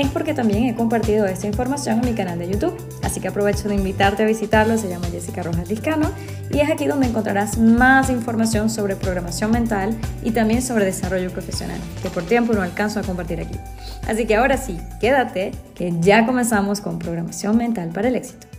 es porque también he compartido esta información en mi canal de YouTube. Así que aprovecho de invitarte a visitarlo, se llama Jessica Rojas Discano y es aquí donde encontrarás más información sobre programación mental y también sobre desarrollo profesional, que por tiempo no alcanzo a compartir aquí. Así que ahora sí, quédate, que ya comenzamos con programación mental para el éxito.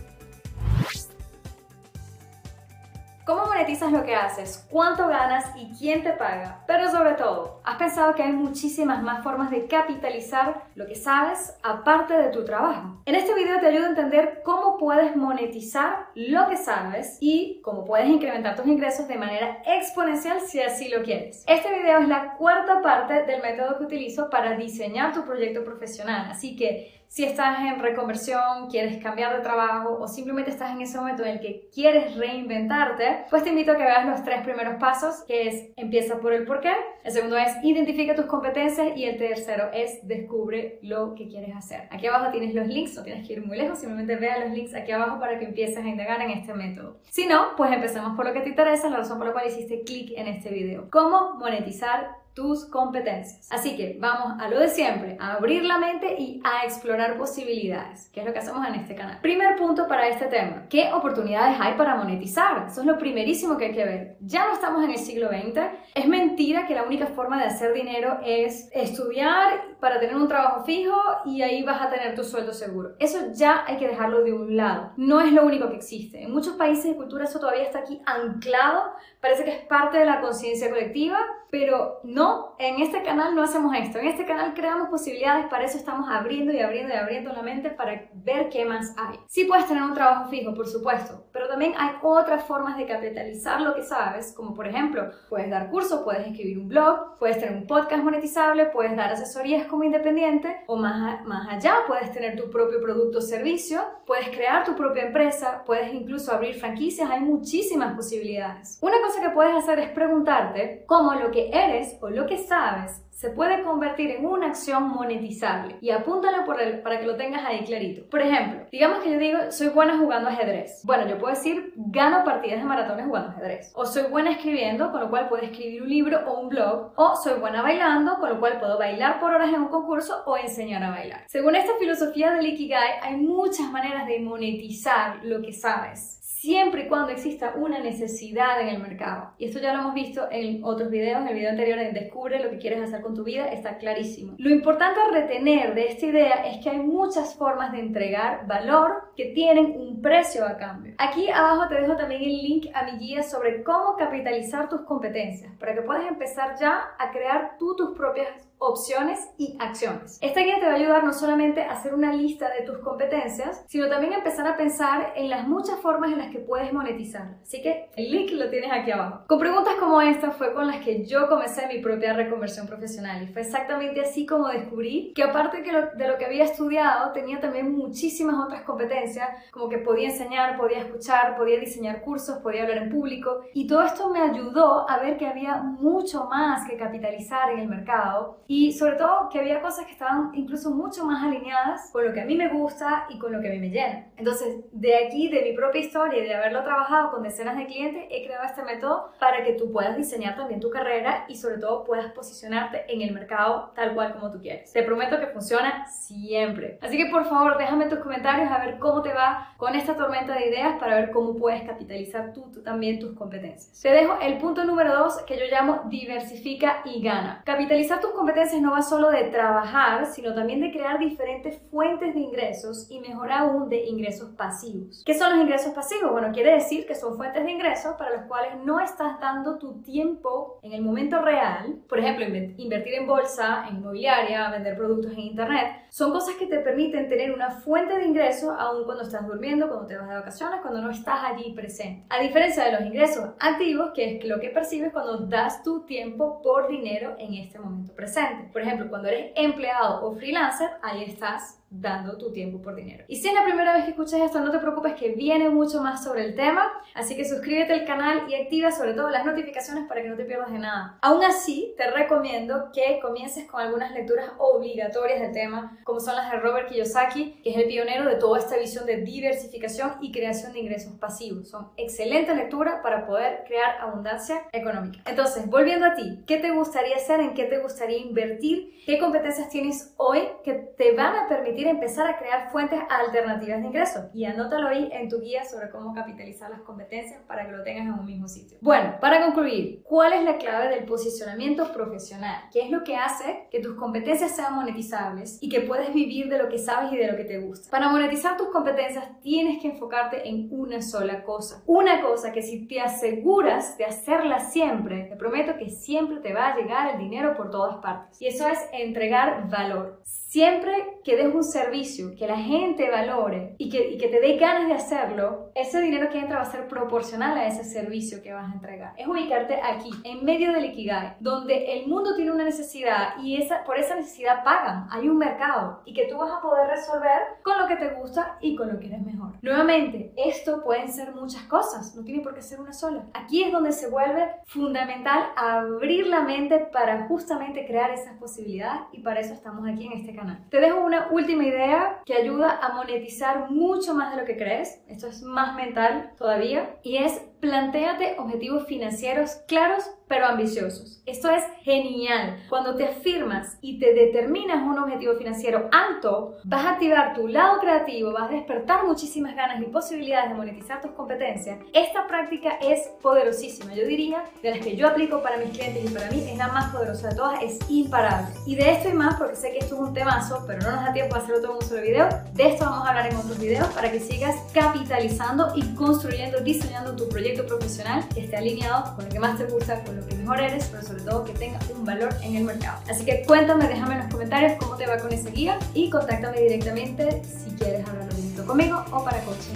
Monetizas lo que haces, cuánto ganas y quién te paga. Pero sobre todo, ¿has pensado que hay muchísimas más formas de capitalizar lo que sabes aparte de tu trabajo? En este video te ayudo a entender cómo puedes monetizar lo que sabes y cómo puedes incrementar tus ingresos de manera exponencial si así lo quieres. Este video es la cuarta parte del método que utilizo para diseñar tu proyecto profesional, así que si estás en reconversión, quieres cambiar de trabajo o simplemente estás en ese momento en el que quieres reinventarte, pues te invito a que veas los tres primeros pasos, que es empieza por el por qué, el segundo es identifica tus competencias y el tercero es descubre lo que quieres hacer. Aquí abajo tienes los links, no tienes que ir muy lejos, simplemente vea los links aquí abajo para que empieces a indagar en este método. Si no, pues empecemos por lo que te interesa, la razón por la cual hiciste clic en este video. ¿Cómo monetizar tus competencias. Así que vamos a lo de siempre, a abrir la mente y a explorar posibilidades, que es lo que hacemos en este canal. Primer punto para este tema, ¿qué oportunidades hay para monetizar? Eso es lo primerísimo que hay que ver. Ya no estamos en el siglo XX, es mentira que la única forma de hacer dinero es estudiar para tener un trabajo fijo y ahí vas a tener tu sueldo seguro. Eso ya hay que dejarlo de un lado. No es lo único que existe. En muchos países y culturas eso todavía está aquí anclado, parece que es parte de la conciencia colectiva, pero no en este canal no hacemos esto. En este canal creamos posibilidades, para eso estamos abriendo y abriendo y abriendo la mente para ver qué más hay. Sí puedes tener un trabajo fijo, por supuesto, pero también hay otras formas de capitalizar lo que sabes, como por ejemplo, puedes dar cursos, puedes escribir un blog, puedes tener un podcast monetizable, puedes dar asesorías como independiente o más, más allá, puedes tener tu propio producto o servicio, puedes crear tu propia empresa, puedes incluso abrir franquicias, hay muchísimas posibilidades. Una cosa que puedes hacer es preguntarte cómo lo que eres o lo que sabes se puede convertir en una acción monetizable y apúntalo por el, para que lo tengas ahí clarito. Por ejemplo, digamos que yo digo, soy buena jugando ajedrez. Bueno, yo puedo decir, gano partidas de maratones jugando ajedrez. O soy buena escribiendo, con lo cual puedo escribir un libro o un blog. O soy buena bailando, con lo cual puedo bailar por horas en un concurso o enseñar a bailar. Según esta filosofía del Ikigai, hay muchas maneras de monetizar lo que sabes siempre y cuando exista una necesidad en el mercado. Y esto ya lo hemos visto en otros videos, en el video anterior en Descubre lo que quieres hacer con tu vida, está clarísimo. Lo importante a retener de esta idea es que hay muchas formas de entregar valor que tienen un precio a cambio. Aquí abajo te dejo también el link a mi guía sobre cómo capitalizar tus competencias, para que puedas empezar ya a crear tú tus propias opciones y acciones. Esta guía te va a ayudar no solamente a hacer una lista de tus competencias, sino también a empezar a pensar en las muchas formas en las que puedes monetizar. Así que el link lo tienes aquí abajo. Con preguntas como esta fue con las que yo comencé mi propia reconversión profesional y fue exactamente así como descubrí que aparte de lo que había estudiado, tenía también muchísimas otras competencias, como que podía enseñar, podía escuchar, podía diseñar cursos, podía hablar en público y todo esto me ayudó a ver que había mucho más que capitalizar en el mercado y sobre todo que había cosas que estaban incluso mucho más alineadas con lo que a mí me gusta y con lo que a mí me llena. Entonces, de aquí, de mi propia historia y de haberlo trabajado con decenas de clientes, he creado este método para que tú puedas diseñar también tu carrera y sobre todo puedas posicionarte en el mercado tal cual como tú quieres. Te prometo que funciona siempre. Así que por favor, déjame tus comentarios a ver cómo te va con esta tormenta de ideas para ver cómo puedes capitalizar tú, tú también tus competencias. Te dejo el punto número dos que yo llamo diversifica y gana. Capitalizar tus competencias no va solo de trabajar, sino también de crear diferentes fuentes de ingresos y mejor aún de ingresos pasivos. ¿Qué son los ingresos pasivos? Bueno, quiere decir que son fuentes de ingresos para los cuales no estás dando tu tiempo en el momento real. Por ejemplo, invertir en bolsa, en inmobiliaria, vender productos en internet. Son cosas que te permiten tener una fuente de ingresos aún cuando estás durmiendo, cuando te vas de vacaciones, cuando no estás allí presente. A diferencia de los ingresos activos, que es lo que percibes cuando das tu tiempo por dinero en este momento presente. Por ejemplo, cuando eres empleado o freelancer, ahí estás dando tu tiempo por dinero. Y si es la primera vez que escuchas esto, no te preocupes que viene mucho más sobre el tema, así que suscríbete al canal y activa sobre todo las notificaciones para que no te pierdas de nada. Aún así, te recomiendo que comiences con algunas lecturas obligatorias del tema, como son las de Robert Kiyosaki, que es el pionero de toda esta visión de diversificación y creación de ingresos pasivos. Son excelente lectura para poder crear abundancia económica. Entonces, volviendo a ti, ¿qué te gustaría hacer? ¿En qué te gustaría invertir? ¿Qué competencias tienes hoy que te van a permitir empezar a crear fuentes alternativas de ingreso? Y anótalo ahí en tu guía sobre cómo capitalizar las competencias para que lo tengas en un mismo sitio. Bueno, para concluir, ¿cuál es la clave del posicionamiento profesional? ¿Qué es lo que hace que tus competencias sean monetizables y que puedes vivir de lo que sabes y de lo que te gusta? Para monetizar tus competencias tienes que enfocarte en una sola cosa. Una cosa que si te aseguras de hacerla siempre, te prometo que siempre te va a llegar el dinero por todas partes. Y eso es entregar valor. Siempre que des un servicio que la gente valore y que, que te dé ganas de hacerlo, ese dinero que entra va a ser proporcional a ese servicio que vas a entregar. Es ubicarte aquí, en medio del Ikigai, donde el mundo tiene una necesidad y esa, por esa necesidad pagan. Hay un mercado y que tú vas a poder resolver con lo que te gusta y con lo que eres mejor. Nuevamente, esto pueden ser muchas cosas, no tiene por qué ser una sola. Aquí es donde se vuelve fundamental abrir la mente para justamente crear esas posibilidades y para eso estamos aquí en este canal. Te dejo una última idea que ayuda a monetizar mucho más de lo que crees. Esto es más mental todavía y es plantéate objetivos financieros claros pero ambiciosos. Esto es genial. Cuando te afirmas y te determinas un objetivo financiero alto, vas a activar tu lado creativo, vas a despertar muchísimas ganas y posibilidades de monetizar tus competencias. Esta práctica es poderosísima. Yo diría, de las que yo aplico para mis clientes y para mí, es la más poderosa de todas, es imparable. Y de esto y más, porque sé que esto es un temazo, pero no nos da tiempo de hacerlo todo en un solo video, de esto vamos a hablar en otros videos para que sigas capitalizando y construyendo, diseñando tu proyecto profesional que esté alineado con lo que más te gusta, con lo que mejor eres, pero sobre todo que tenga un valor en el mercado. Así que cuéntame, déjame en los comentarios cómo te va con ese guía y contáctame directamente si quieres hablar un minuto conmigo o para coaching.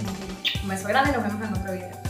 Un beso grande, nos vemos en otro video.